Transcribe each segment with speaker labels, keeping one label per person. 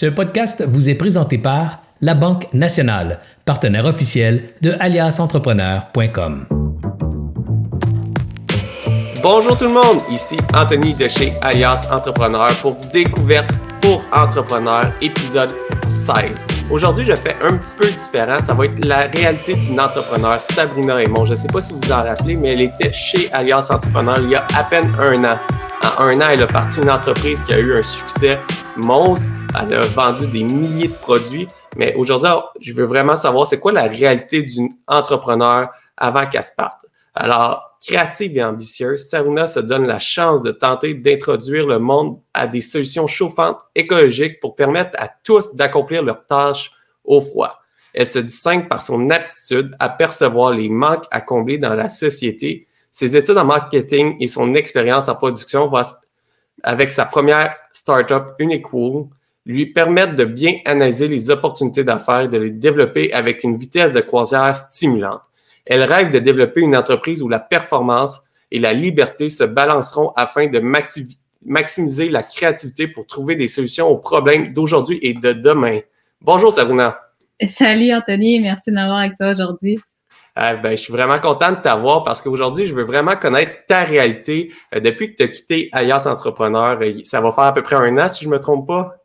Speaker 1: Ce podcast vous est présenté par La Banque Nationale, partenaire officiel de aliasentrepreneur.com.
Speaker 2: Bonjour tout le monde, ici Anthony de chez Alias Entrepreneur pour Découverte pour Entrepreneurs, épisode 16. Aujourd'hui, je fais un petit peu différent. Ça va être la réalité d'une entrepreneur, Sabrina Raymond. Je ne sais pas si vous en rappelez, mais elle était chez Alias Entrepreneur il y a à peine un an. En un an, elle a parti une entreprise qui a eu un succès monstre. Elle a vendu des milliers de produits. Mais aujourd'hui, je veux vraiment savoir c'est quoi la réalité d'une entrepreneur avant qu'elle se parte? Alors, créative et ambitieuse, Saruna se donne la chance de tenter d'introduire le monde à des solutions chauffantes écologiques pour permettre à tous d'accomplir leurs tâches au froid. Elle se distingue par son aptitude à percevoir les manques à combler dans la société. Ses études en marketing et son expérience en production avec sa première startup Unicool, lui permettent de bien analyser les opportunités d'affaires et de les développer avec une vitesse de croisière stimulante. Elle rêve de développer une entreprise où la performance et la liberté se balanceront afin de maximiser la créativité pour trouver des solutions aux problèmes d'aujourd'hui et de demain. Bonjour Sabrina.
Speaker 3: Salut Anthony, merci de m'avoir avec toi aujourd'hui.
Speaker 2: Euh, ben, je suis vraiment content de t'avoir parce qu'aujourd'hui, je veux vraiment connaître ta réalité. Euh, depuis que tu as quitté Alias Entrepreneur, euh, ça va faire à peu près un an, si je ne me trompe pas.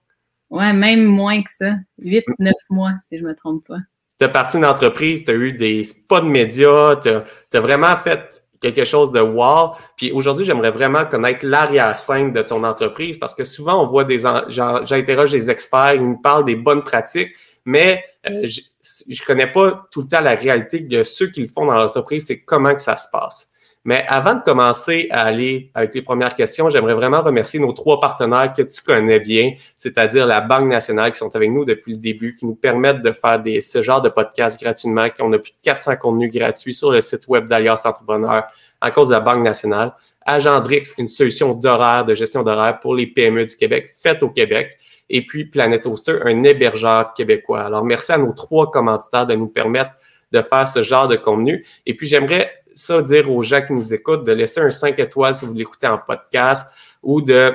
Speaker 3: Ouais, même moins que ça. 8-9 mois, si je ne me trompe pas
Speaker 2: tu as parti une entreprise, tu as eu des spots de médias, tu as, vraiment fait quelque chose de wow. Puis aujourd'hui, j'aimerais vraiment connaître l'arrière-scène de ton entreprise parce que souvent, on voit des... J'interroge des experts, ils me parlent des bonnes pratiques, mais euh, je ne connais pas tout le temps la réalité de ceux qui le font dans l'entreprise, c'est comment que ça se passe. Mais avant de commencer à aller avec les premières questions, j'aimerais vraiment remercier nos trois partenaires que tu connais bien, c'est-à-dire la Banque nationale qui sont avec nous depuis le début, qui nous permettent de faire des, ce genre de podcast gratuitement, qu'on a plus de 400 contenus gratuits sur le site web d'Alias Entrepreneur à cause de la Banque nationale. Agendrix, une solution d'horaire, de gestion d'horaire pour les PME du Québec, faite au Québec. Et puis Planet Hoster, un hébergeur québécois. Alors, merci à nos trois commanditaires de nous permettre de faire ce genre de contenu. Et puis, j'aimerais ça dire aux gens qui nous écoutent de laisser un 5 étoiles si vous l'écoutez en podcast ou de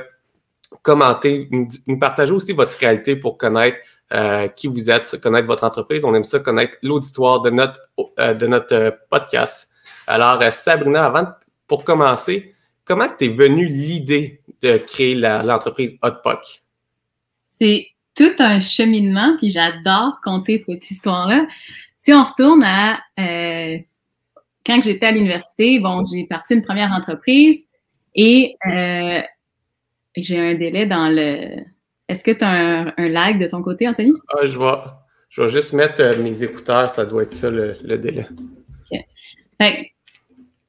Speaker 2: commenter, nous partager aussi votre réalité pour connaître euh, qui vous êtes, connaître votre entreprise. On aime ça, connaître l'auditoire de notre, euh, de notre euh, podcast. Alors, Sabrina, avant, pour commencer, comment t'es venue l'idée de créer l'entreprise Hotpock?
Speaker 3: C'est tout un cheminement, puis j'adore compter cette histoire-là. Si on retourne à quand j'étais à l'université, bon, j'ai parti une première entreprise et euh, j'ai un délai dans le. Est-ce que tu as un, lag de ton côté, Anthony?
Speaker 2: Ah, je vais, je vais juste mettre euh, mes écouteurs, ça doit être ça le, délai.
Speaker 3: OK.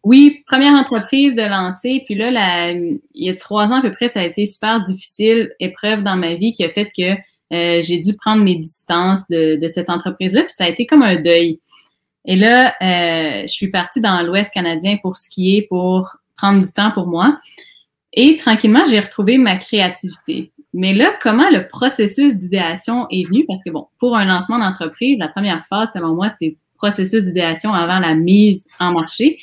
Speaker 3: Oui, première entreprise de lancer, puis là, il y a trois ans à peu près, ça a été super difficile, épreuve dans ma vie qui a fait que euh, j'ai dû prendre mes distances de, cette entreprise-là, puis ça a été comme un deuil. Et là, euh, je suis partie dans l'Ouest canadien pour skier, pour prendre du temps pour moi. Et tranquillement, j'ai retrouvé ma créativité. Mais là, comment le processus d'idéation est venu? Parce que bon, pour un lancement d'entreprise, la première phase, selon moi, c'est processus d'idéation avant la mise en marché.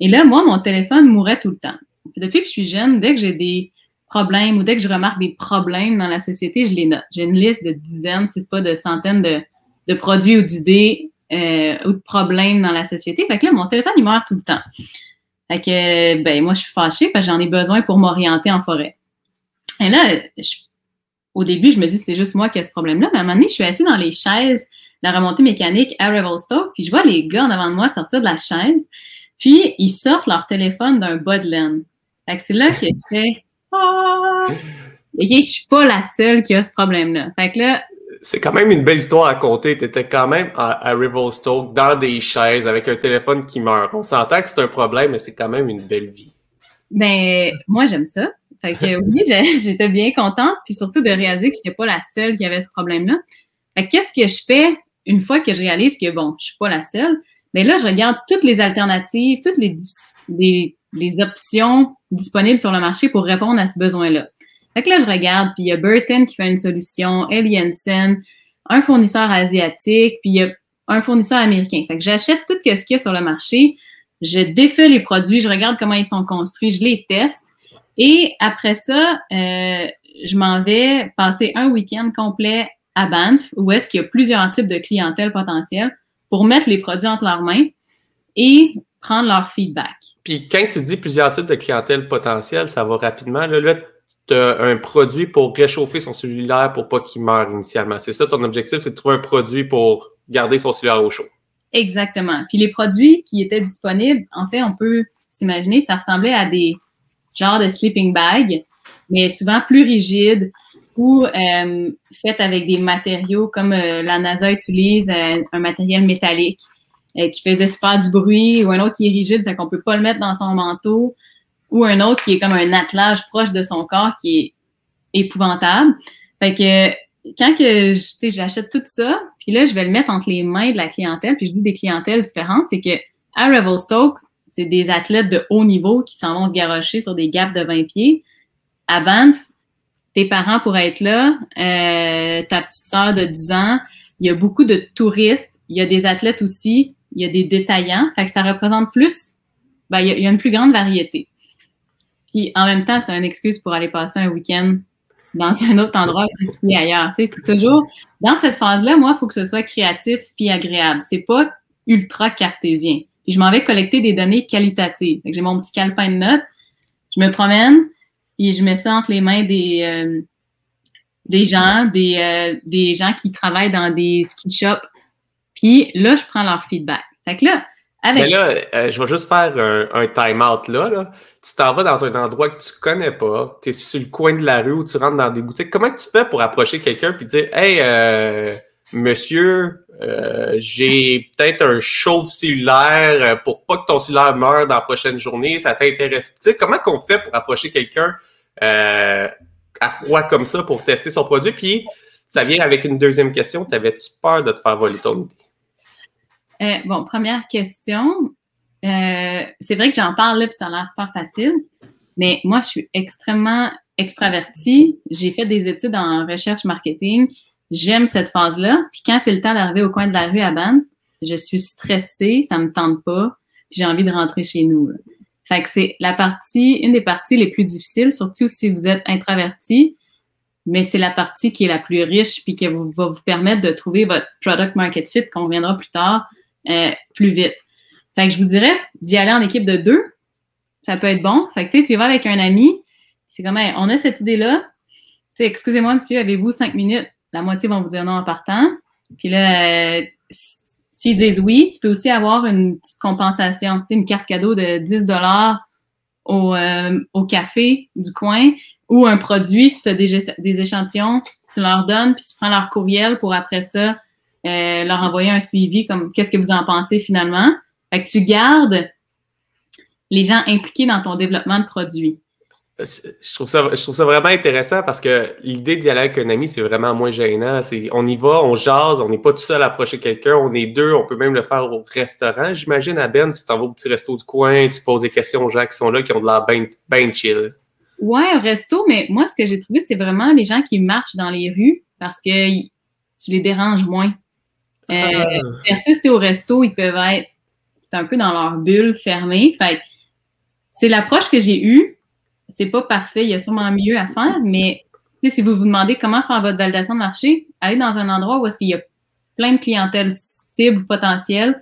Speaker 3: Et là, moi, mon téléphone mourait tout le temps. Depuis que je suis jeune, dès que j'ai des problèmes ou dès que je remarque des problèmes dans la société, je les note. J'ai une liste de dizaines, si c'est pas de centaines de, de produits ou d'idées euh, ou de problèmes dans la société. Fait que là, mon téléphone, il meurt tout le temps. Fait que, ben, moi, je suis fâchée parce que j'en ai besoin pour m'orienter en forêt. Et là, au début, je me dis, c'est juste moi qui ai ce problème-là. Mais à un moment donné, je suis assise dans les chaises, la remontée mécanique à Revelstoke, puis je vois les gars en avant de moi sortir de la chaise, puis ils sortent leur téléphone d'un bas de laine. Fait que c'est là que je fais, ah! Je suis pas la seule qui a ce problème-là. Fait que là,
Speaker 2: c'est quand même une belle histoire à compter. Tu étais quand même à, à Revelstoke, dans des chaises, avec un téléphone qui meurt. On s'entend que c'est un problème, mais c'est quand même une belle vie.
Speaker 3: Ben, moi, j'aime ça. Fait que oui, j'étais bien contente, puis surtout de réaliser que je n'étais pas la seule qui avait ce problème-là. Fait qu'est-ce que je fais une fois que je réalise que, bon, je suis pas la seule? Ben là, je regarde toutes les alternatives, toutes les, les, les options disponibles sur le marché pour répondre à ce besoin-là. Fait que là, je regarde, puis il y a Burton qui fait une solution, Eliansen, un fournisseur asiatique, puis il y a un fournisseur américain. Fait que j'achète tout ce qu'il y a sur le marché, je défais les produits, je regarde comment ils sont construits, je les teste. Et après ça, euh, je m'en vais passer un week-end complet à Banff, où est-ce qu'il y a plusieurs types de clientèle potentielle, pour mettre les produits entre leurs mains et prendre leur feedback.
Speaker 2: Puis quand tu dis plusieurs types de clientèle potentielle, ça va rapidement. Là, là tu as un produit pour réchauffer son cellulaire pour pas qu'il meure initialement. C'est ça ton objectif, c'est de trouver un produit pour garder son cellulaire au chaud.
Speaker 3: Exactement. Puis les produits qui étaient disponibles, en fait, on peut s'imaginer, ça ressemblait à des genres de sleeping bags, mais souvent plus rigides ou euh, faites avec des matériaux comme euh, la NASA utilise, euh, un matériel métallique qui faisait super du bruit ou un autre qui est rigide, fait qu'on peut pas le mettre dans son manteau ou un autre qui est comme un attelage proche de son corps qui est épouvantable. Fait que quand que j'achète tout ça, puis là, je vais le mettre entre les mains de la clientèle, puis je dis des clientèles différentes, c'est que à Revelstoke, c'est des athlètes de haut niveau qui s'en vont se garocher sur des gaps de 20 pieds. À Banff, tes parents pourraient être là, euh, ta petite sœur de 10 ans, il y a beaucoup de touristes, il y a des athlètes aussi, il y a des détaillants, fait que ça représente plus, ben, il, y a, une plus grande variété. Puis en même temps, c'est une excuse pour aller passer un week-end dans un autre endroit qu'ici ailleurs. Tu sais, c'est toujours dans cette phase-là, moi, il faut que ce soit créatif puis agréable. C'est pas ultra cartésien. Je m'en vais collecter des données qualitatives. J'ai mon petit calepin de notes, je me promène, et je mets ça entre les mains des euh, des gens, des, euh, des gens qui travaillent dans des ski shops. Puis là, je prends leur feedback. Fait que là, avec.
Speaker 2: Mais là, euh, je vais juste faire un, un time-out là, là. Tu t'en vas dans un endroit que tu connais pas, tu es sur le coin de la rue ou tu rentres dans des boutiques. Comment tu fais pour approcher quelqu'un puis dire Hey, monsieur, j'ai peut-être un chauve cellulaire pour pas que ton cellulaire meure dans la prochaine journée, ça t'intéresse. Tu sais, comment qu'on fait pour approcher quelqu'un euh, à froid comme ça pour tester son produit? Puis ça vient avec une deuxième question. T'avais-tu peur de te faire voler ton idée?
Speaker 3: Euh, bon, première question. Euh, c'est vrai que j'en parle là, puis ça a l'air super facile, mais moi, je suis extrêmement extravertie. J'ai fait des études en recherche marketing. J'aime cette phase-là. Puis quand c'est le temps d'arriver au coin de la rue à Banff, je suis stressée, ça me tente pas, puis j'ai envie de rentrer chez nous. Fait que c'est la partie, une des parties les plus difficiles, surtout si vous êtes introverti, mais c'est la partie qui est la plus riche puis qui va vous permettre de trouver votre product market fit qu'on reviendra plus tard euh, plus vite. Fait que je vous dirais d'y aller en équipe de deux, ça peut être bon. Fait que tu vas avec un ami, c'est comme on a cette idée-là. Excusez-moi, monsieur, avez-vous cinq minutes? La moitié vont vous dire non en partant. Puis là, euh, s'ils disent oui, tu peux aussi avoir une petite compensation, une carte cadeau de 10 dollars au, euh, au café du coin ou un produit, si tu as des, des, échantillons, tu leur donnes, puis tu prends leur courriel pour après ça euh, leur envoyer un suivi comme qu'est-ce que vous en pensez finalement? Fait que tu gardes les gens impliqués dans ton développement de produit.
Speaker 2: Je trouve, ça, je trouve ça vraiment intéressant parce que l'idée d'y aller avec un ami, c'est vraiment moins gênant. On y va, on jase, on n'est pas tout seul à approcher quelqu'un, on est deux, on peut même le faire au restaurant. J'imagine à Ben, tu t'en vas au petit resto du coin, tu poses des questions aux gens qui sont là, qui ont de l'air bien ben chill.
Speaker 3: Ouais, au resto, mais moi, ce que j'ai trouvé, c'est vraiment les gens qui marchent dans les rues parce que tu les déranges moins. Euh, ah. Versus, au resto, ils peuvent être, c'est un peu dans leur bulle fermée. Fait c'est l'approche que j'ai eue c'est pas parfait, il y a sûrement mieux à faire, mais si vous vous demandez comment faire votre validation de marché, allez dans un endroit où est-ce qu'il y a plein de clientèle cible potentielle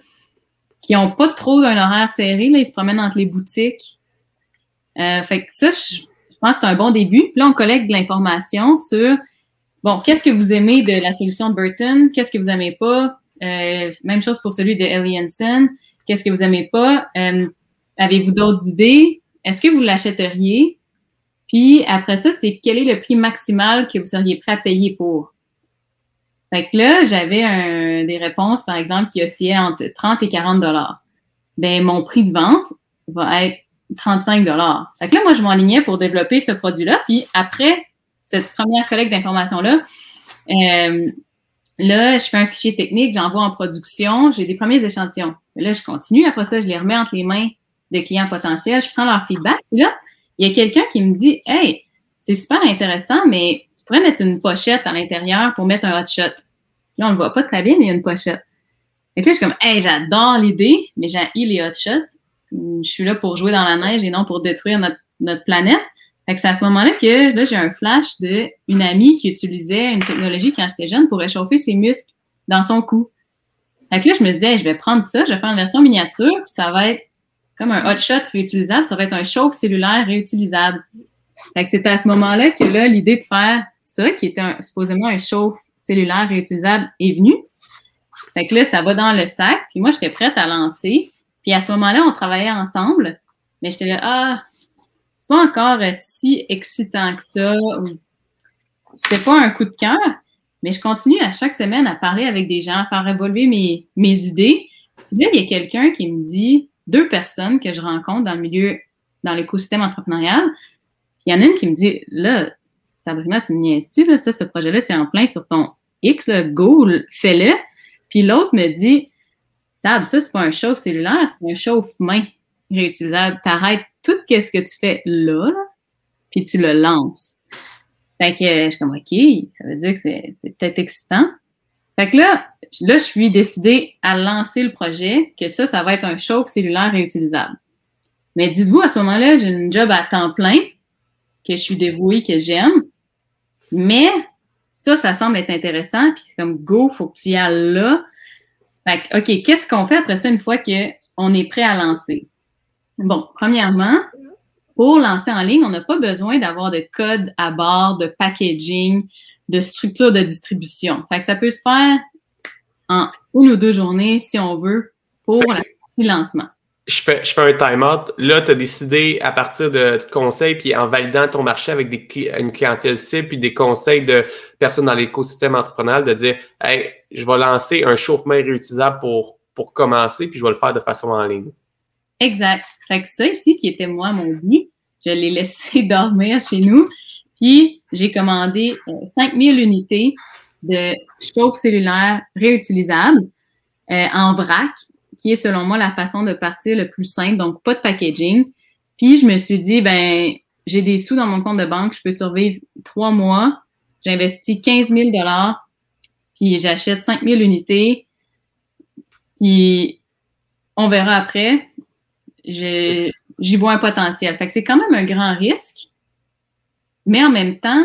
Speaker 3: qui n'ont pas trop d'un horaire serré, là, ils se promènent entre les boutiques. Euh, fait que ça, je, pense que c'est un bon début. Puis là, on collecte de l'information sur bon, qu'est-ce que vous aimez de la solution Burton, qu'est-ce que vous aimez pas? Euh, même chose pour celui de Ellie Qu'est-ce que vous aimez pas? Euh, avez-vous d'autres idées? Est-ce que vous l'achèteriez? Puis après ça, c'est quel est le prix maximal que vous seriez prêt à payer pour? Fait que là, j'avais des réponses, par exemple, qui oscillaient entre 30 et 40 dollars. Ben, mon prix de vente va être 35 dollars. Fait que là, moi, je m'enlignais pour développer ce produit-là. Puis après cette première collecte d'informations-là, euh, là, je fais un fichier technique, j'envoie en production, j'ai des premiers échantillons. Là, je continue. Après ça, je les remets entre les mains de clients potentiels, je prends leur feedback. Puis là, il y a quelqu'un qui me dit Hey, c'est super intéressant, mais tu pourrais mettre une pochette à l'intérieur pour mettre un hot shot. Là, on ne voit pas très bien, mais il y a une pochette. Et là, je suis comme Hey, j'adore l'idée, mais j'ai les hot shots. Je suis là pour jouer dans la neige et non pour détruire notre, notre planète. Fait que c'est à ce moment-là que là, j'ai un flash d'une amie qui utilisait une technologie quand j'étais jeune pour réchauffer ses muscles dans son cou. Fait que là, je me disais, je vais prendre ça, je vais faire une version miniature, puis ça va être comme un hot shot réutilisable, ça va être un chauffe cellulaire réutilisable. Fait que c'était à ce moment-là que là, l'idée de faire ça, qui était supposément un chauffe cellulaire réutilisable, est venue. Fait que là, ça va dans le sac, puis moi, j'étais prête à lancer. Puis à ce moment-là, on travaillait ensemble, mais j'étais là, ah, c'est pas encore si excitant que ça. C'était pas un coup de cœur, mais je continue à chaque semaine à parler avec des gens, à faire évoluer mes, mes idées. Puis là, il y a quelqu'un qui me dit, deux personnes que je rencontre dans le milieu, dans l'écosystème entrepreneurial. Il y en a une qui me dit, là, Sabrina, tu me niaises-tu, là, ça, ce projet-là, c'est en plein sur ton X, le go, fais-le. Puis l'autre me dit, Sab, ça, c'est pas un chauffe cellulaire, c'est un chauffe-main réutilisable. T'arrêtes tout ce que tu fais là, puis tu le lances. Fait que je suis comme, OK, ça veut dire que c'est peut-être excitant. Fait que là, là, je suis décidée à lancer le projet, que ça, ça va être un chauffe cellulaire réutilisable. Mais dites-vous, à ce moment-là, j'ai une job à temps plein, que je suis dévouée, que j'aime. Mais ça, ça semble être intéressant, puis c'est comme go, faut que tu y ailles là. Fait que, OK, qu'est-ce qu'on fait après ça une fois qu'on est prêt à lancer? Bon, premièrement, pour lancer en ligne, on n'a pas besoin d'avoir de code à bord, de packaging, de structure de distribution. Fait que ça peut se faire en une ou deux journées, si on veut, pour la partie lancement.
Speaker 2: Je fais, je fais un time-out. Là, tu as décidé à partir de conseils, puis en validant ton marché avec des, une clientèle cible, puis des conseils de personnes dans l'écosystème entrepreneurial, de dire Hey, je vais lancer un chauffe-main réutilisable pour, pour commencer, puis je vais le faire de façon en ligne.
Speaker 3: Exact. Fait que ça ici, qui était moi, mon but, je l'ai laissé dormir chez nous. Puis, j'ai commandé 5000 euh, unités de chauffe cellulaire réutilisable euh, en vrac, qui est selon moi la façon de partir le plus simple, donc pas de packaging. Puis, je me suis dit, ben, j'ai des sous dans mon compte de banque, je peux survivre trois mois. J'investis 15 000 puis j'achète 5000 unités. Puis, on verra après. J'y vois un potentiel. Fait que c'est quand même un grand risque, mais en même temps,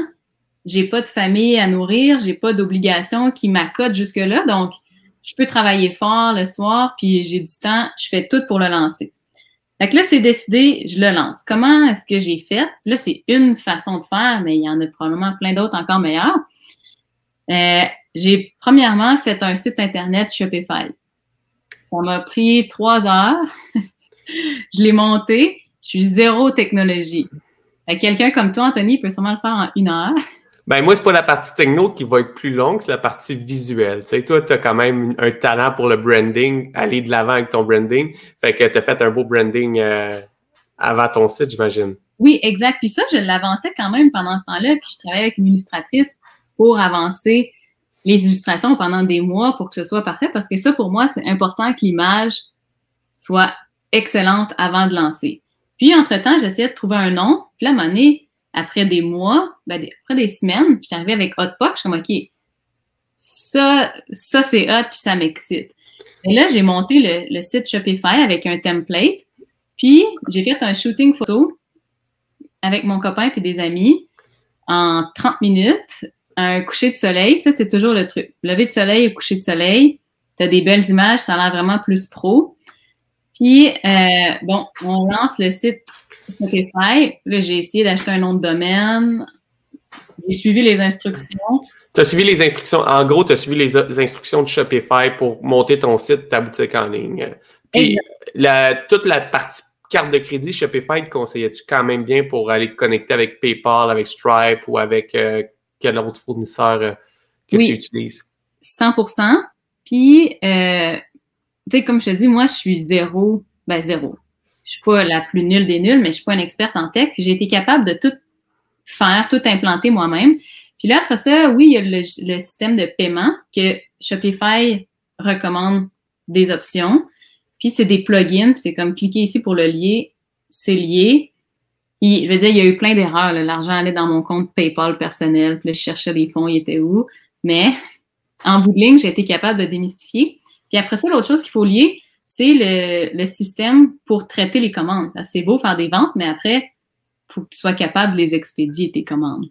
Speaker 3: j'ai pas de famille à nourrir, j'ai pas d'obligation qui m'accote jusque-là, donc je peux travailler fort le soir, puis j'ai du temps, je fais tout pour le lancer. Fait que là, c'est décidé, je le lance. Comment est-ce que j'ai fait? Là, c'est une façon de faire, mais il y en a probablement plein d'autres encore meilleures. Euh, j'ai premièrement fait un site internet Shopify. Ça m'a pris trois heures. je l'ai monté. Je suis zéro technologie. Quelqu'un comme toi, Anthony, peut sûrement le faire en une heure.
Speaker 2: Ben moi, c'est pas la partie techno qui va être plus longue, c'est la partie visuelle. Tu sais, toi, tu as quand même un talent pour le branding, aller de l'avant avec ton branding. Fait que tu as fait un beau branding euh, avant ton site, j'imagine.
Speaker 3: Oui, exact. Puis ça, je l'avançais quand même pendant ce temps-là. Puis je travaillais avec une illustratrice pour avancer les illustrations pendant des mois pour que ce soit parfait. Parce que ça, pour moi, c'est important que l'image soit excellente avant de lancer. Puis, entre-temps, j'essayais de trouver un nom. Puis là, à un moment après des mois, ben, après des semaines, je suis arrivée avec Hotpot, je suis comme, OK, ça, ça c'est hot, puis ça m'excite. Et là, j'ai monté le, site Shopify avec un template, puis j'ai fait un shooting photo avec mon copain et des amis en 30 minutes, un coucher de soleil, ça c'est toujours le truc. Lever de soleil et coucher de soleil, tu as des belles images, ça a l'air vraiment plus pro. Puis, euh, bon, on lance le site Shopify. Là, j'ai essayé d'acheter un nom de domaine. J'ai suivi les instructions.
Speaker 2: Tu as suivi les instructions. En gros, tu as suivi les, instructions de Shopify pour monter ton site, ta boutique en ligne. Puis, la, toute la partie carte de crédit Shopify, te conseillais-tu quand même bien pour aller te connecter avec PayPal, avec Stripe ou avec euh, quel autre fournisseur euh, que tu utilises?
Speaker 3: 100% Puis, tu sais, comme je te dis, moi, je suis zéro, ben zéro je suis pas la plus nulle des nulles, mais je suis pas une experte en tech. J'ai été capable de tout faire, tout implanter moi-même. Puis là, après ça, oui, il y a le, système de paiement que Shopify recommande des options. Puis c'est des plugins, c'est comme cliquer ici pour le lier, c'est lié. Puis, je veux dire, il y a eu plein d'erreurs. L'argent allait dans mon compte PayPal personnel, puis là, je cherchais les fonds, ils étaient où. Mais en bout de ligne, j'ai été capable de démystifier. Puis après ça, l'autre chose qu'il faut lier, c'est le, système pour traiter les commandes. C'est beau faire des ventes, mais après, faut que tu sois capable de les expédier, tes commandes.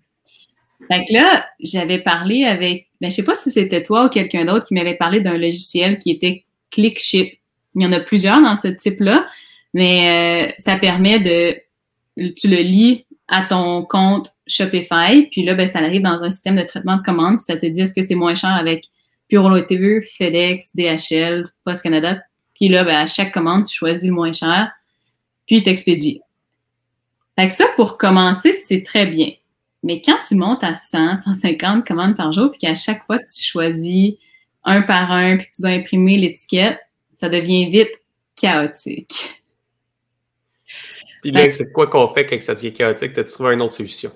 Speaker 3: Fait que là, j'avais parlé avec, ben, je sais pas si c'était toi ou quelqu'un d'autre qui m'avait parlé d'un logiciel qui était ClickShip. Il y en a plusieurs dans ce type-là, mais euh, ça permet de, tu le lis à ton compte Shopify, puis là, ben, ça arrive dans un système de traitement de commandes, puis ça te dit est-ce que c'est moins cher avec Pure TV, FedEx, DHL, Post Canada. Puis là, ben, à chaque commande, tu choisis le moins cher, puis il t'expédie. Fait que ça, pour commencer, c'est très bien. Mais quand tu montes à 100, 150 commandes par jour, puis qu'à chaque fois, tu choisis un par un, puis que tu dois imprimer l'étiquette, ça devient vite chaotique.
Speaker 2: Puis là, c'est quoi qu'on fait quand ça devient chaotique? T'as trouvé une autre solution?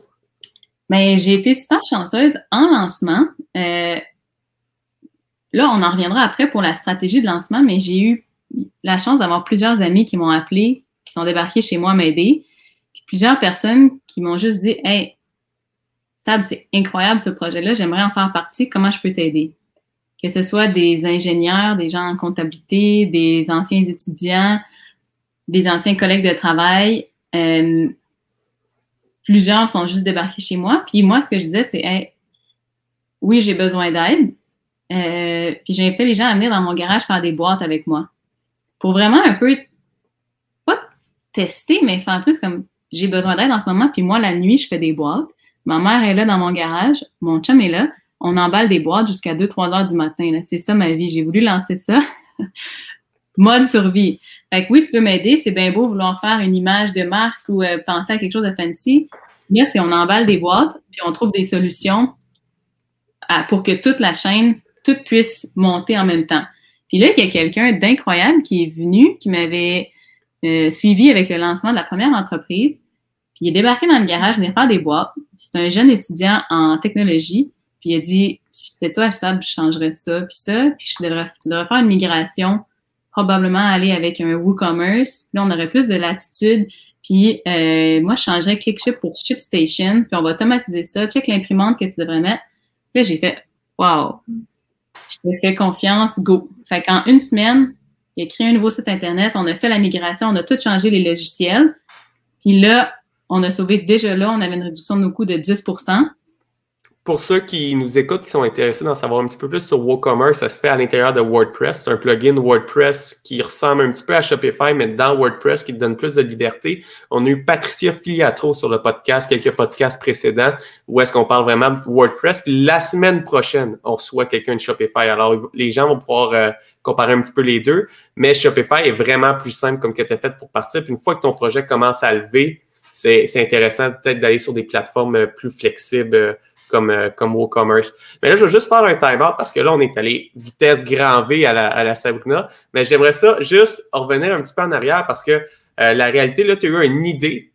Speaker 3: Ben, j'ai été super chanceuse en lancement. Euh, là, on en reviendra après pour la stratégie de lancement, mais j'ai eu la chance d'avoir plusieurs amis qui m'ont appelé, qui sont débarqués chez moi m'aider. Puis plusieurs personnes qui m'ont juste dit Hey, Sab, c'est incroyable ce projet-là, j'aimerais en faire partie, comment je peux t'aider? Que ce soit des ingénieurs, des gens en comptabilité, des anciens étudiants, des anciens collègues de travail. Euh, plusieurs sont juste débarqués chez moi. Puis moi, ce que je disais, c'est hey, oui, j'ai besoin d'aide. Euh, puis j'invitais les gens à venir dans mon garage faire des boîtes avec moi. Pour vraiment un peu, pas tester, mais faire plus comme j'ai besoin d'aide en ce moment. Puis moi, la nuit, je fais des boîtes. Ma mère est là dans mon garage. Mon chum est là. On emballe des boîtes jusqu'à 2-3 heures du matin. C'est ça ma vie. J'ai voulu lancer ça. Mode survie. Fait que oui, tu peux m'aider. C'est bien beau vouloir faire une image de marque ou euh, penser à quelque chose de fancy. Mais si on emballe des boîtes, puis on trouve des solutions pour que toute la chaîne tout puisse monter en même temps. Puis là, il y a quelqu'un d'incroyable qui est venu, qui m'avait euh, suivi avec le lancement de la première entreprise. Puis il est débarqué dans le garage, venir faire des boîtes. C'est un jeune étudiant en technologie. Puis il a dit, si c'était toi, ça, je changerais ça, puis ça. Puis je devrais, tu devrais faire une migration, probablement aller avec un WooCommerce. Là, on aurait plus de latitude. Puis euh, moi, je changerais ClickShip pour ShipStation. Puis on va automatiser ça. Check l'imprimante que tu devrais mettre. Puis là, j'ai fait, wow, je te fais confiance, go. Fait qu'en une semaine, il a créé un nouveau site Internet, on a fait la migration, on a tout changé les logiciels. Puis là, on a sauvé déjà là, on avait une réduction de nos coûts de 10
Speaker 2: pour ceux qui nous écoutent, qui sont intéressés d'en savoir un petit peu plus sur WooCommerce, ça se fait à l'intérieur de WordPress. C'est un plugin WordPress qui ressemble un petit peu à Shopify, mais dans WordPress qui te donne plus de liberté. On a eu Patricia Filiatro sur le podcast, quelques podcasts précédents, où est-ce qu'on parle vraiment de WordPress. Puis la semaine prochaine, on reçoit quelqu'un de Shopify. Alors, les gens vont pouvoir euh, comparer un petit peu les deux, mais Shopify est vraiment plus simple comme que tu as fait pour partir. Puis une fois que ton projet commence à lever, c'est intéressant peut-être d'aller sur des plateformes euh, plus flexibles euh, comme, euh, comme WooCommerce. Mais là, je vais juste faire un time-out parce que là, on est allé vitesse grand V à la, à la Sabrina. Mais j'aimerais ça juste revenir un petit peu en arrière parce que euh, la réalité, là, tu as eu une idée.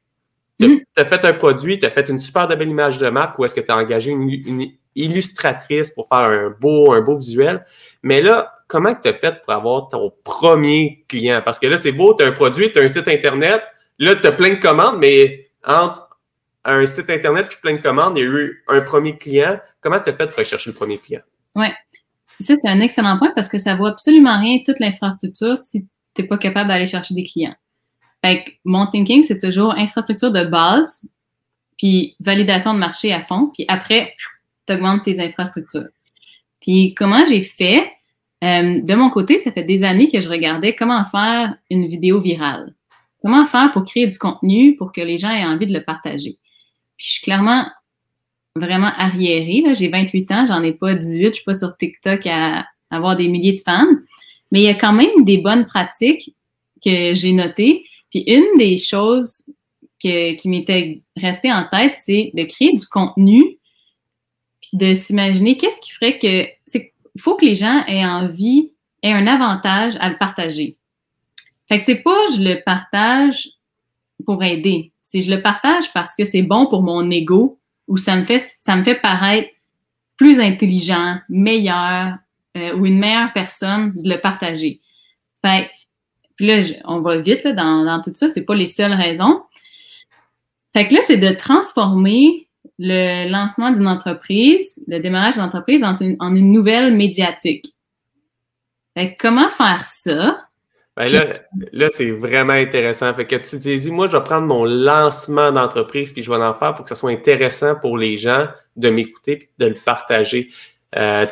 Speaker 2: Tu as, mm. fait un produit, tu as fait une super belle image de marque ou est-ce que tu as engagé une, illustratrice pour faire un beau, un beau visuel. Mais là, comment tu as fait pour avoir ton premier client? Parce que là, c'est beau, tu as un produit, tu as un site Internet, là, tu as plein de commandes, mais entre un site Internet puis plein de commandes, il y a eu un premier client. Comment tu as fait pour rechercher le premier client?
Speaker 3: Oui. Ça, c'est un excellent point parce que ça vaut absolument rien toute l'infrastructure si tu n'es pas capable d'aller chercher des clients. Fait que mon thinking, c'est toujours infrastructure de base, puis validation de marché à fond, puis après, tu augmentes tes infrastructures. Puis comment j'ai fait? Euh, de mon côté, ça fait des années que je regardais comment faire une vidéo virale. Comment faire pour créer du contenu pour que les gens aient envie de le partager je suis clairement vraiment arriérée. J'ai 28 ans, j'en ai pas 18, je suis pas sur TikTok à avoir des milliers de fans. Mais il y a quand même des bonnes pratiques que j'ai notées. Puis une des choses qui m'était restée en tête, c'est de créer du contenu, puis de s'imaginer qu'est-ce qui ferait que... Il faut que les gens aient envie, aient un avantage à le partager. Fait que c'est pas je le partage pour aider. Si je le partage parce que c'est bon pour mon ego ou ça me fait, ça me fait paraître plus intelligent, meilleur euh, ou une meilleure personne de le partager. Fait puis là, on va vite là, dans, tout ça, c'est pas les seules raisons. Fait que là, c'est de transformer le lancement d'une entreprise, le démarrage d'une entreprise en une, en une nouvelle médiatique. Fait que comment faire ça?
Speaker 2: Ben là, là c'est vraiment intéressant. Fait que tu t'es dit, moi, je vais prendre mon lancement d'entreprise puis je vais en faire pour que ça soit intéressant pour les gens de m'écouter et de le partager. Euh,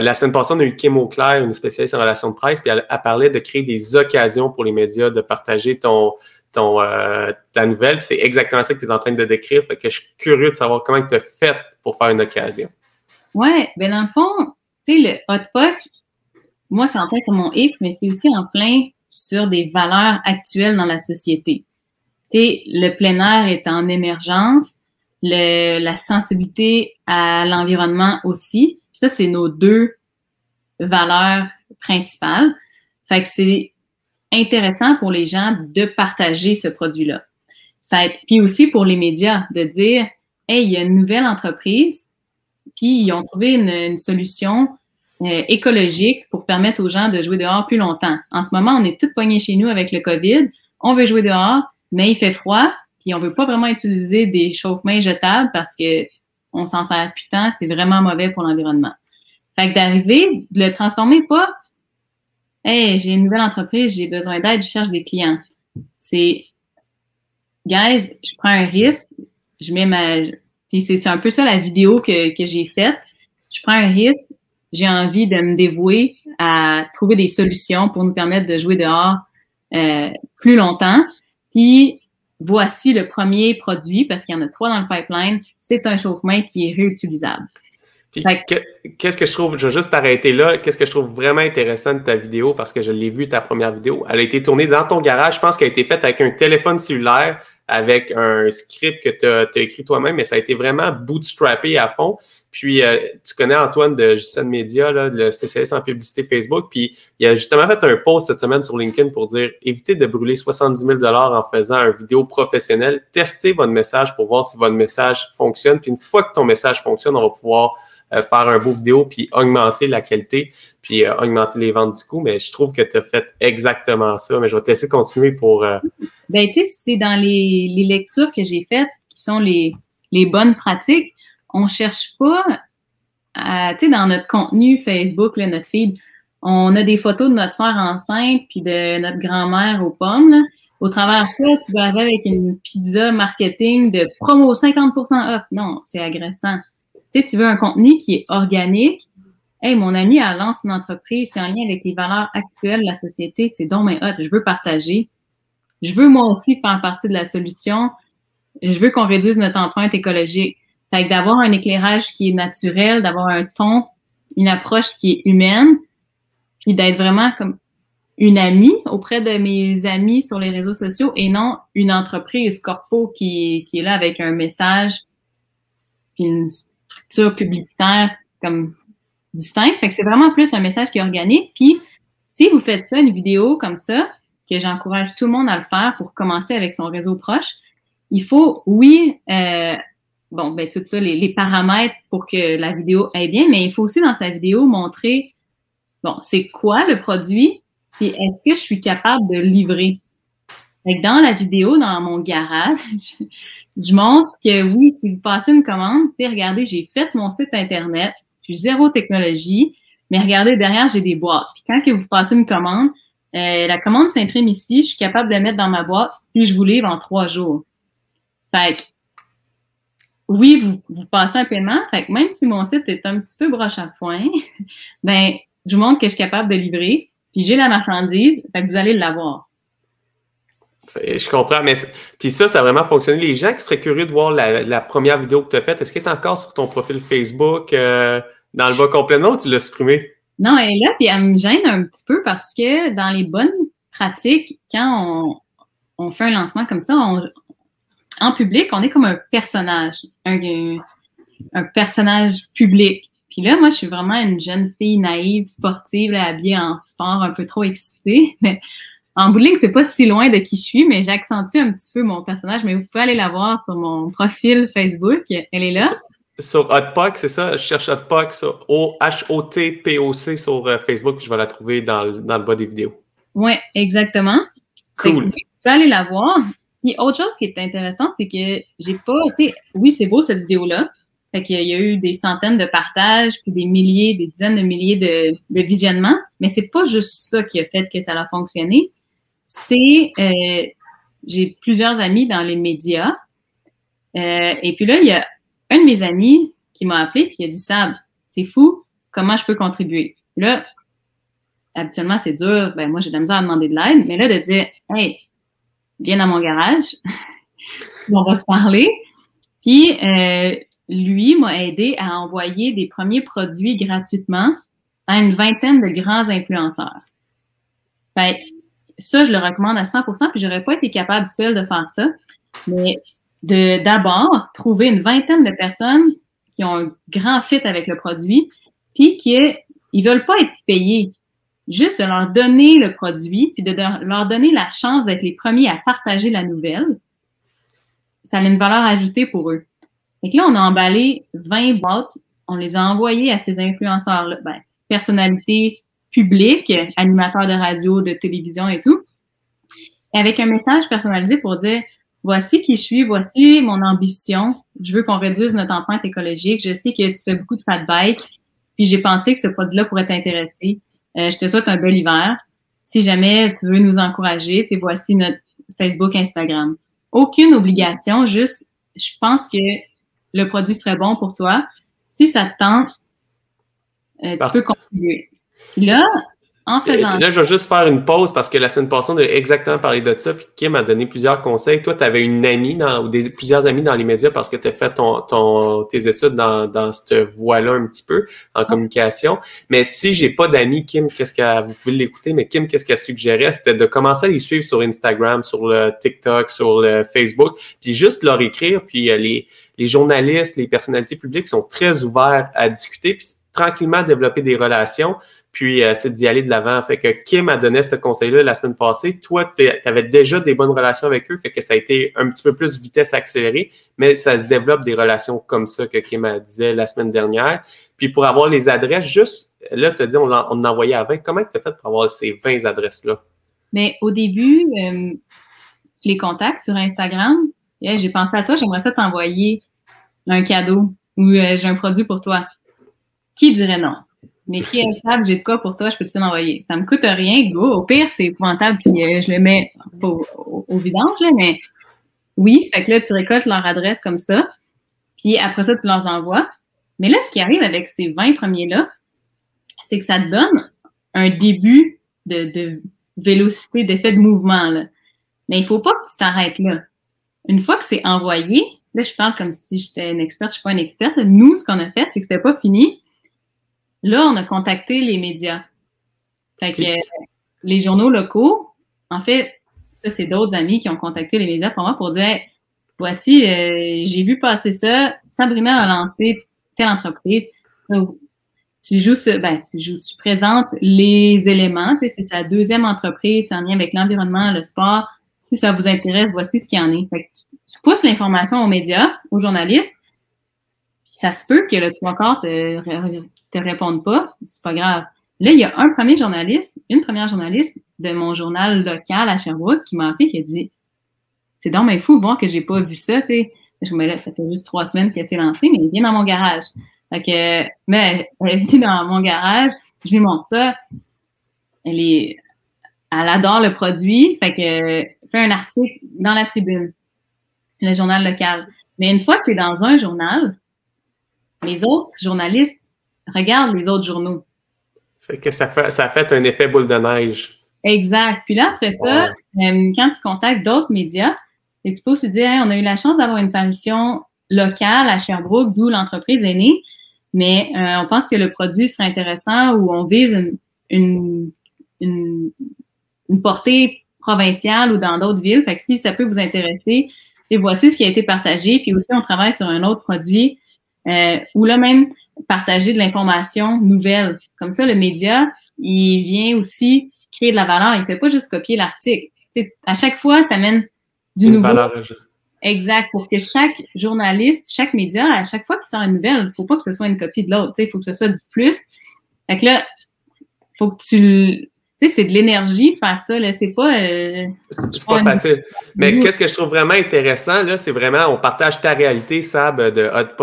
Speaker 2: la semaine passée, on a eu Kim Auclair, une spécialiste en relations de presse, puis elle, a parlé de créer des occasions pour les médias de partager ton, ton, euh, ta nouvelle. C'est exactement ça que tu es en train de décrire. Fait que je suis curieux de savoir comment tu as fait pour faire une occasion.
Speaker 3: Ouais, ben dans le fond, tu sais, le hot moi, c'est en plein sur mon X, mais c'est aussi en plein sur des valeurs actuelles dans la société. Tu sais, le plein air est en émergence, le, la sensibilité à l'environnement aussi. ça, c'est nos deux valeurs principales. Fait que c'est intéressant pour les gens de partager ce produit-là. Fait puis aussi pour les médias de dire, hey, il y a une nouvelle entreprise, puis ils ont trouvé une, solution euh, écologique pour permettre aux gens de jouer dehors plus longtemps. En ce moment, on est tous poignés chez nous avec le COVID. On veut jouer dehors, mais il fait froid, puis on veut pas vraiment utiliser des chauffe-mains jetables parce que on s'en sert plus c'est vraiment mauvais pour l'environnement. Fait que d'arriver, de le transformer pas, hey, j'ai une nouvelle entreprise, j'ai besoin d'aide, je cherche des clients. C'est, guys, je prends un risque, je mets ma, c'est un peu ça la vidéo que, que j'ai faite. Je prends un risque, j'ai envie de me dévouer à trouver des solutions pour nous permettre de jouer dehors euh, plus longtemps. Puis voici le premier produit, parce qu'il y en a trois dans le pipeline, c'est un chauffe-main qui est réutilisable.
Speaker 2: Qu'est-ce que je trouve, je vais juste t'arrêter là, qu'est-ce que je trouve vraiment intéressant de ta vidéo, parce que je l'ai vu ta première vidéo, elle a été tournée dans ton garage, je pense qu'elle a été faite avec un téléphone cellulaire, avec un script que tu as, écrit toi-même, mais ça a été vraiment bootstrappé à fond. Puis, euh, tu connais Antoine de JCN Media, là, le spécialiste en publicité Facebook. Puis, il a justement fait un post cette semaine sur LinkedIn pour dire évitez de brûler 70 000 en faisant une vidéo professionnelle. Testez votre message pour voir si votre message fonctionne. Puis, une fois que ton message fonctionne, on va pouvoir euh, faire un beau vidéo puis augmenter la qualité puis euh, augmenter les ventes du coup. Mais je trouve que tu as fait exactement ça. Mais je vais te laisser continuer pour. Euh,
Speaker 3: ben, tu sais, c'est dans les, lectures que j'ai faites qui sont les bonnes pratiques. On cherche pas à, tu sais, dans notre contenu Facebook, notre feed, on a des photos de notre soeur enceinte puis de notre grand-mère aux pommes. Au travers de ça, tu vas avec une pizza marketing de promo 50% off. Non, c'est agressant. Tu sais, tu veux un contenu qui est organique. Hey, mon ami, elle lance une entreprise, c'est en lien avec les valeurs actuelles de la société, c'est donc mais hot, je veux partager. Je veux moi aussi faire partie de la solution. Je veux qu'on réduise notre empreinte écologique. Fait d'avoir un éclairage qui est naturel, d'avoir un ton, une approche qui est humaine, puis d'être vraiment comme une amie auprès de mes amis sur les réseaux sociaux et non une entreprise corpo qui, est là avec un message puis une publicitaire comme distinct. Fait que c'est vraiment plus un message qui est organique. Puis, si vous faites ça, une vidéo comme ça, que j'encourage tout le monde à le faire pour commencer avec son réseau proche, il faut, oui, euh, bon, ben tout ça, les, paramètres pour que la vidéo aille bien, mais il faut aussi dans sa vidéo montrer, bon, c'est quoi le produit, puis est-ce que je suis capable de livrer? Fait que dans la vidéo, dans mon garage, je montre que oui, si vous passez une commande, regardez, j'ai fait mon site Internet, j'ai zéro technologie, mais regardez, derrière, j'ai des boîtes. Puis quand que vous passez une commande, euh, la commande s'imprime ici, je suis capable de la mettre dans ma boîte, puis je vous livre en trois jours. Fait que, oui, vous, vous passez un paiement, fait que même si mon site est un petit peu broche à foin, ben, je vous montre que je suis capable de livrer, puis j'ai la marchandise, fait que vous allez l'avoir.
Speaker 2: Je comprends, mais puis ça, ça a vraiment fonctionné. Les gens qui seraient curieux de voir la, première vidéo que tu as faite, est-ce qu'elle est encore sur ton profil Facebook euh, dans le bas complètement ou tu l'as supprimé?
Speaker 3: Non, elle est là, puis elle me gêne un petit peu parce que dans les bonnes pratiques, quand on, fait un lancement comme ça, en public, on est comme un personnage, un, un, personnage public. Puis là, moi, je suis vraiment une jeune fille naïve, sportive, habillée en sport, un peu trop excitée. Mais en bowling, c'est pas si loin de qui je suis, mais j'accentue un petit peu mon personnage. Mais vous pouvez aller la voir sur mon profil Facebook. Elle est là.
Speaker 2: Sur, Hotpoc, c'est ça? Je cherche Hotpoc sur O-H-O-T-P-O-C sur euh, Facebook. Je vais la trouver dans le, dans le bas des vidéos.
Speaker 3: Oui, exactement.
Speaker 2: Cool.
Speaker 3: vous pouvez aller la voir. Puis autre chose qui est intéressante, c'est que j'ai pas, tu sais, oui, c'est beau cette vidéo-là. Fait qu'il y a eu des centaines de partages, puis des milliers, des dizaines de milliers de, visionnements. Mais c'est pas juste ça qui a fait que ça a fonctionné. C'est, euh, j'ai plusieurs amis dans les médias. Euh, et puis là, il y a un de mes amis qui m'a appelé puis il a dit Sab, c'est fou, comment je peux contribuer? Là, habituellement, c'est dur, ben moi j'ai de la misère à demander de l'aide, mais là, de dire Hey, viens dans mon garage, on va se parler. Puis euh, lui m'a aidé à envoyer des premiers produits gratuitement à une vingtaine de grands influenceurs. Fait ça, je le recommande à 100%, puis j'aurais pas été capable seule de faire ça. Mais de d'abord trouver une vingtaine de personnes qui ont un grand fit avec le produit, puis qui ils veulent pas être payés, juste de leur donner le produit, puis de leur donner la chance d'être les premiers à partager la nouvelle. Ça a une valeur ajoutée pour eux. Et là, on a emballé 20 boîtes, on les a envoyées à ces influenceurs-là, ben, personnalités publiques, animateurs de radio, de télévision et tout, avec un message personnalisé pour dire voici qui je suis, voici mon ambition. Je veux qu'on réduise notre empreinte écologique. Je sais que tu fais beaucoup de fat bike, puis j'ai pensé que ce produit-là pourrait t'intéresser. Euh, je te souhaite un bel hiver. Si jamais tu veux nous encourager, tu voici notre Facebook, Instagram. Aucune obligation, juste je pense que le produit serait bon pour toi. Si ça te tente, euh, tu peux contribuer. Là, en faisant.
Speaker 2: Là, je vais juste faire une pause parce que la semaine passée, on a exactement parlé de ça. Puis Kim a donné plusieurs conseils. Toi, tu avais une amie dans, ou des, plusieurs amis dans les médias parce que tu as fait ton, ton, tes études dans, dans cette voie-là un petit peu en communication. Mais si j'ai pas d'amis, Kim, qu'est-ce qu'elle, vous pouvez l'écouter, mais Kim, qu'est-ce qu'elle suggérait? C'était de commencer à les suivre sur Instagram, sur le TikTok, sur le Facebook, puis juste leur écrire. Puis euh, les, les journalistes, les personnalités publiques sont très ouverts à discuter. Puis tranquillement développer des relations puis euh, c'est d'y aller de l'avant. Fait que Kim a donné ce conseil-là la semaine passée. Toi, tu avais déjà des bonnes relations avec eux, fait que ça a été un petit peu plus vitesse accélérée, mais ça se développe des relations comme ça que Kim a disait la semaine dernière. Puis pour avoir les adresses, juste là, tu as dit on, en envoyait à 20. Comment tu as fait pour avoir ces 20 adresses-là?
Speaker 3: Mais au début, euh, les contacts sur Instagram, j'ai pensé à toi, j'aimerais ça t'envoyer un cadeau ou euh, j'ai un produit pour toi. Qui dirait non? Mais qui est savent, j'ai de quoi pour toi, je peux te l'envoyer. Ça me coûte rien, go. Au pire, c'est épouvantable, puis euh, je le mets au, au, vidange, là, mais oui. Fait que là, tu récoltes leur adresse comme ça, puis après ça, tu leur envoies. Mais là, ce qui arrive avec ces 20 premiers-là, c'est que ça te donne un début de, de vélocité, d'effet de mouvement, là. Mais il faut pas que tu t'arrêtes là. Une fois que c'est envoyé, là, je parle comme si j'étais une experte, je suis pas une experte. Nous, ce qu'on a fait, c'est que c'était pas fini Là, on a contacté les médias. Fait que les journaux locaux, en fait, ça, c'est d'autres amis qui ont contacté les médias pour moi pour dire voici, euh, j'ai vu passer ça, Sabrina a lancé telle entreprise. Tu joues ce, ben, tu joues, tu présentes les éléments, c'est sa deuxième entreprise, c'est en lien avec l'environnement, le sport. Si ça vous intéresse, voici ce qu'il y en est. Fait que tu, pousses l'information aux médias, aux journalistes, ça se peut que le trois quarts te, te répondent pas, c'est pas grave. Là, il y a un premier journaliste, une première journaliste de mon journal local à Sherbrooke qui m'a appelé qui a dit C'est donc mais fou, bon, que j'ai pas vu ça, tu Je me là, ça fait juste trois semaines qu'elle s'est lancée, mais elle vient dans mon garage. Fait que, mais elle vient dans mon garage, je lui montre ça. Elle est, elle adore le produit, fait que, fait un article dans la tribune, le journal local. Mais une fois que tu es dans un journal, les autres journalistes regarde les autres journaux.
Speaker 2: Fait que ça fait, ça fait un effet boule de neige.
Speaker 3: Exact. Puis là, après ça, euh, quand tu contactes d'autres médias, et tu peux aussi dire, on a eu la chance d'avoir une parution locale à Sherbrooke, d'où l'entreprise est née, mais euh, on pense que le produit serait intéressant ou on vise une, une, une, portée provinciale ou dans d'autres villes. Fait que si ça peut vous intéresser, et voici ce qui a été partagé. Puis aussi, on travaille sur un autre produit euh, où là même, partager de l'information nouvelle. Comme ça, le média, il vient aussi créer de la valeur. Il fait pas juste copier l'article. À chaque fois, tu amènes du nouveau. Exact. Pour que chaque journaliste, chaque média, à chaque fois qu'il sort une nouvelle, il faut pas que ce soit une copie de l'autre. Il faut que ce soit du plus. Fait que là, faut que tu tu sais, c'est de l'énergie faire ça, là. C'est pas. Euh,
Speaker 2: c'est pas facile. Mais qu'est-ce que je trouve vraiment intéressant, là, c'est vraiment, on partage ta réalité, Sab, de Hot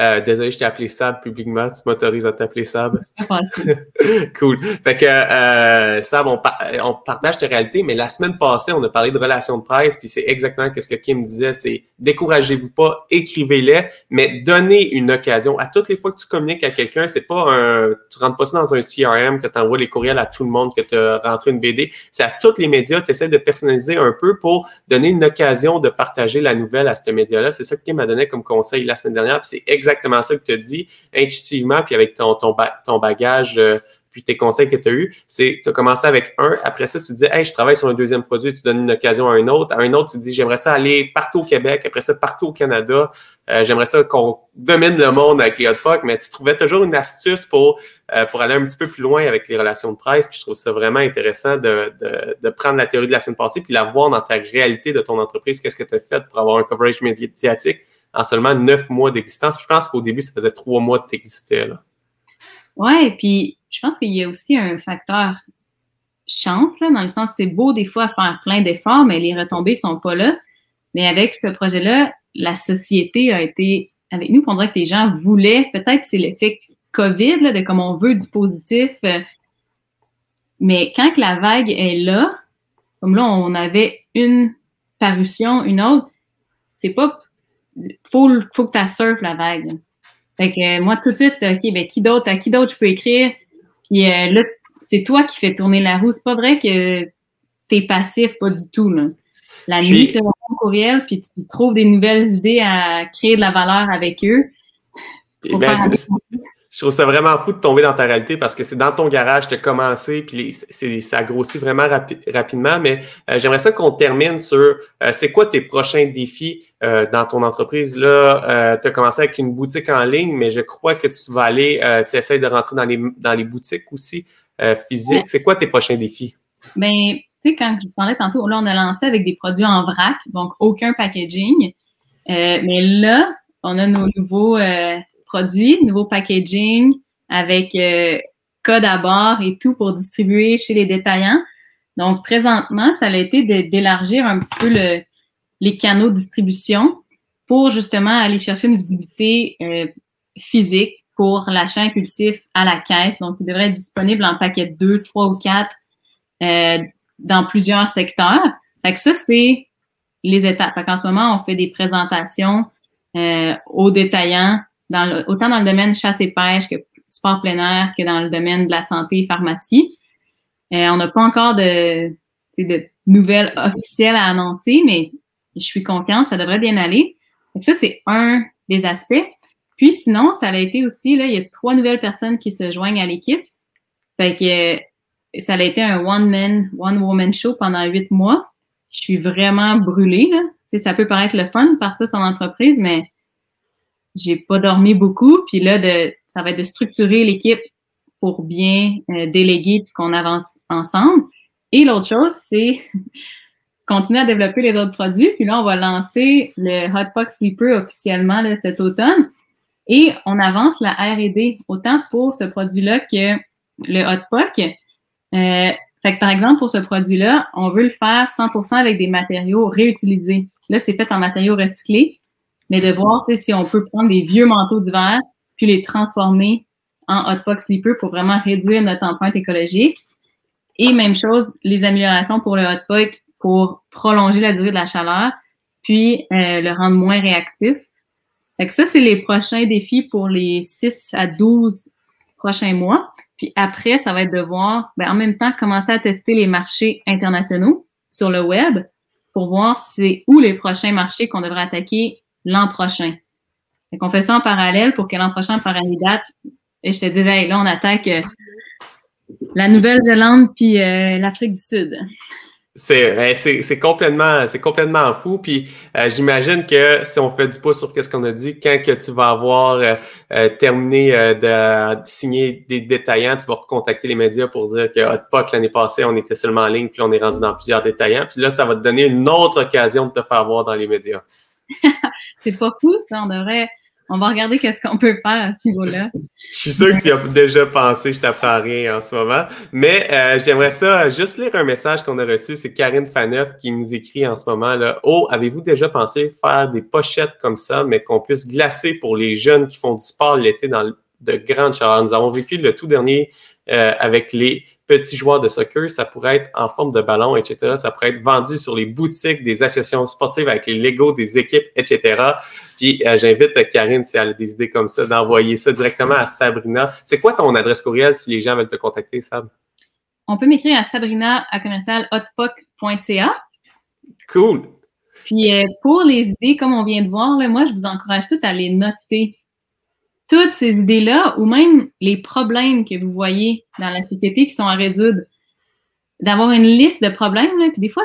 Speaker 2: Euh, désolé, je t'ai appelé Sab publiquement. Tu m'autorises à t'appeler Sab. cool. Fait que euh, Sab, on, on, partage tes réalités, mais la semaine passée, on a parlé de relations de presse, puis c'est exactement ce que Kim disait, c'est découragez-vous pas, écrivez-les, mais donnez une occasion. À toutes les fois que tu communiques à quelqu'un, c'est pas un, tu rentres pas ça dans un CRM, que tu envoies les courriels à tout le monde, que tu rentres une BD. C'est à tous les médias, tu essaies de personnaliser un peu pour donner une occasion de partager la nouvelle à ce média-là. C'est ça que Kim m'a donné comme conseil la semaine dernière, puis c'est exactement ça que tu as dit intuitivement, puis avec ton, ton, ton bagage euh, puis tes conseils que tu as eus, c'est tu as commencé avec un, après ça, tu dis Hey, je travaille sur un deuxième produit, tu donnes une occasion à un autre. À un autre, tu dis J'aimerais ça aller partout au Québec, après ça, partout au Canada. Euh, j'aimerais ça qu'on domine le monde avec les hot mais tu trouvais toujours une astuce pour, euh, pour aller un petit peu plus loin avec les relations de presse. Puis je trouve ça vraiment intéressant de, de, de prendre la théorie de la semaine passée puis la voir dans ta réalité de ton entreprise. Qu'est-ce que tu as fait pour avoir un coverage médiatique? En seulement neuf mois d'existence? Je pense qu'au début, ça faisait trois mois que tu existais. Là.
Speaker 3: Ouais, puis je pense qu'il y a aussi un facteur chance, là, dans le sens c'est beau des fois faire plein d'efforts, mais les retombées sont pas là. Mais avec ce projet-là, la société a été avec nous. On dirait que les gens voulaient, peut-être c'est l'effet COVID, là, de comme on veut du positif. Euh, mais quand la vague est là, comme là, on avait une parution, une autre, c'est pas. Faut, faut que tu surfes la vague. Fait que moi, tout de suite, c'était OK, ben qui d'autre, à qui d'autre je peux écrire? Puis euh, là, c'est toi qui fais tourner la roue. C'est pas vrai que t'es passif, pas du tout. Là. La nuit, tu un courriel, puis tu trouves des nouvelles idées à créer de la valeur avec eux.
Speaker 2: Ben, je trouve ça vraiment fou de tomber dans ta réalité parce que c'est dans ton garage, tu as commencé, puis ça grossit vraiment rapidement. Mais euh, j'aimerais ça qu'on termine sur euh, c'est quoi tes prochains défis euh, dans ton entreprise? Là, tu as commencé avec une boutique en ligne, mais je crois que tu vas aller, tu essaies de rentrer dans les, dans les boutiques aussi physiques. C'est quoi tes prochains défis?
Speaker 3: Ben, tu sais, quand je parlais tantôt, là, on a lancé avec des produits en vrac, donc aucun packaging. mais là, on a nos nouveaux produits, nouveau packaging avec euh, code à bord et tout pour distribuer chez les détaillants. Donc, présentement, ça a été d'élargir un petit peu le, les canaux de distribution pour justement aller chercher une visibilité euh, physique pour l'achat impulsif à la caisse. Donc, il devrait être disponible en paquet 2, 3 ou 4 euh, dans plusieurs secteurs. Fait que ça, c'est les étapes. Fait qu'en ce moment, on fait des présentations euh, aux détaillants autant dans le domaine chasse et pêche que sport plein air que dans le domaine de la santé et pharmacie. Euh, on n'a pas encore de, de nouvelles officielles à annoncer, mais je suis confiante, ça devrait bien aller. Donc ça, c'est un des aspects. Puis sinon, ça a été aussi, là, il y a trois nouvelles personnes qui se joignent à l'équipe. Fait que ça a été un one-man, one-woman show pendant huit mois. Je suis vraiment brûlée. Là. ça peut paraître le fun de partir son entreprise, mais j'ai pas dormi beaucoup. Puis là, de, ça va être de structurer l'équipe pour bien euh, déléguer puis qu'on avance ensemble. Et l'autre chose, c'est continuer à développer les autres produits. Puis là, on va lancer le Hotbox Sleeper officiellement là, cet automne. Et on avance la R&D autant pour ce produit-là que le Hotbox. Euh, fait que par exemple, pour ce produit-là, on veut le faire 100% avec des matériaux réutilisés. Là, c'est fait en matériaux recyclés mais de voir si on peut prendre des vieux manteaux d'hiver puis les transformer en hotbox sleeper pour vraiment réduire notre empreinte écologique. Et même chose, les améliorations pour le hotbox pour prolonger la durée de la chaleur, puis euh, le rendre moins réactif. Fait que ça, c'est les prochains défis pour les 6 à 12 prochains mois. Puis après, ça va être de voir, ben, en même temps, commencer à tester les marchés internationaux sur le web pour voir c'est où les prochains marchés qu'on devrait attaquer l'an prochain. Fait qu'on fait ça en parallèle pour que l'an prochain, par une date, et je te dis, là, on attaque euh, la Nouvelle-Zélande puis euh, l'Afrique du Sud.
Speaker 2: C'est, c'est, complètement, c'est complètement fou. Puis euh, j'imagine que si on fait du pouce sur ce qu'on a dit, quand que tu vas avoir terminé de, signer des détaillants, tu vas recontacter les médias pour dire que Hotpock l'année passée, on était seulement en ligne, puis on est rendu dans plusieurs détaillants. Puis là, ça va te donner une autre occasion de te faire voir dans les médias.
Speaker 3: c'est pas fou, ça. On devrait on va regarder qu'est-ce qu'on peut faire à ce niveau-là.
Speaker 2: Je suis sûr que tu as déjà pensé, je t'apprends rien en ce moment. Mais euh, j'aimerais ça juste lire un message qu'on a reçu. C'est Karine Faneuf qui nous écrit en ce moment. Oh, avez-vous déjà pensé faire des pochettes comme ça, mais qu'on puisse glacer pour les jeunes qui font du sport l'été dans de grandes chaleurs? Nous avons vécu le tout dernier euh, avec les petits joueurs de soccer, ça pourrait être en forme de ballon, etc. Ça pourrait être vendu sur les boutiques des associations sportives avec les Legos des équipes, etc. Puis euh, j'invite Karine, si elle a des idées comme ça, d'envoyer ça directement à Sabrina. C'est quoi ton adresse courriel si les gens veulent te contacter, Sab?
Speaker 3: On peut m'écrire à sabrina à
Speaker 2: Cool.
Speaker 3: Puis euh, pour les idées, comme on vient de voir, là, moi, je vous encourage toutes à les noter toutes ces idées-là ou même les problèmes que vous voyez dans la société qui sont à résoudre, d'avoir une liste de problèmes, puis des fois,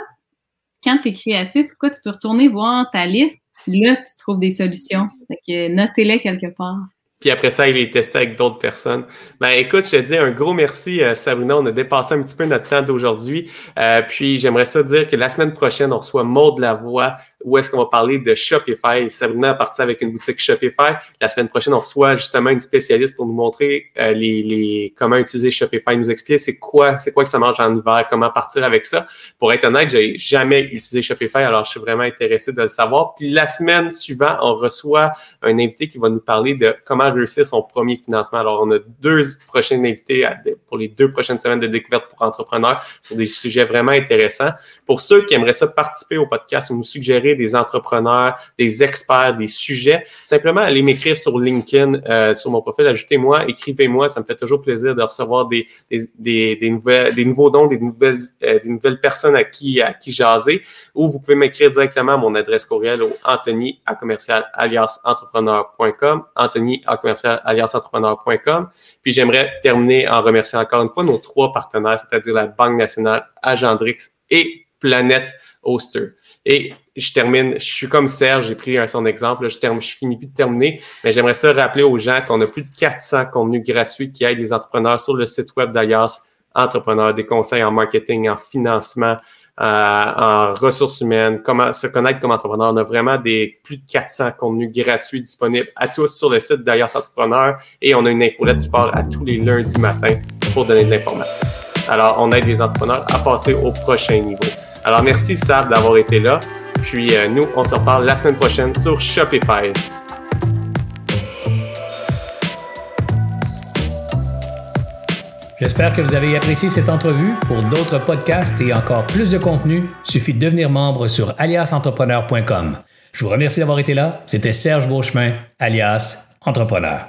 Speaker 3: quand tu es créatif, quoi, tu peux retourner voir ta liste, là, tu trouves des solutions. Fait que notez-les quelque part
Speaker 2: puis après ça, il les testé avec d'autres personnes. Ben écoute, je te dis un gros merci, euh, Sabrina. On a dépassé un petit peu notre temps d'aujourd'hui. Euh, puis j'aimerais ça dire que la semaine prochaine, on reçoit Maud Lavoie, où est-ce qu'on va parler de Shopify. Sabrina a parti avec une boutique Shopify. La semaine prochaine, on reçoit justement une spécialiste pour nous montrer euh, les, les, comment utiliser Shopify, nous expliquer c'est quoi, c'est quoi que ça marche en hiver, comment partir avec ça. Pour être honnête, j'ai jamais utilisé Shopify, alors je suis vraiment intéressé de le savoir. Puis la semaine suivante, on reçoit un invité qui va nous parler de comment réussir son premier financement. Alors, on a deux prochaines invités pour les deux prochaines semaines de découverte pour entrepreneurs sur des sujets vraiment intéressants. Pour ceux qui aimeraient ça participer au podcast ou nous suggérer des entrepreneurs, des experts, des sujets, simplement allez m'écrire sur LinkedIn, euh, sur mon profil, ajoutez-moi, écrivez-moi. Ça me fait toujours plaisir de recevoir des, des, des, nouvelles, des nouveaux dons, des nouvelles, euh, des nouvelles personnes à qui, à qui jaser. Ou vous pouvez m'écrire directement à mon adresse courriel au Anthony à commercial alias entrepreneur.com, Anthony à commercial entrepreneur.com. Puis j'aimerais terminer en remerciant encore une fois nos trois partenaires, c'est-à-dire la Banque nationale, Agendrix et Planète Oster. Et je termine, je suis comme Serge, j'ai pris son exemple, je, termine, je finis plus de terminer, mais j'aimerais ça rappeler aux gens qu'on a plus de 400 contenus gratuits qui aident les entrepreneurs sur le site web d'Alias Entrepreneurs, des conseils en marketing, en financement, euh, en ressources humaines, comment se connaître comme entrepreneur. On a vraiment des plus de 400 contenus gratuits disponibles à tous sur le site d'Alias Entrepreneur et on a une infolette qui part à tous les lundis matin pour donner de l'information. Alors, on aide les entrepreneurs à passer au prochain niveau. Alors, merci Sab d'avoir été là. Puis euh, nous, on se reparle la semaine prochaine sur Shopify.
Speaker 1: J'espère que vous avez apprécié cette entrevue. Pour d'autres podcasts et encore plus de contenu, suffit de devenir membre sur aliasentrepreneur.com. Je vous remercie d'avoir été là. C'était Serge Beauchemin, alias Entrepreneur.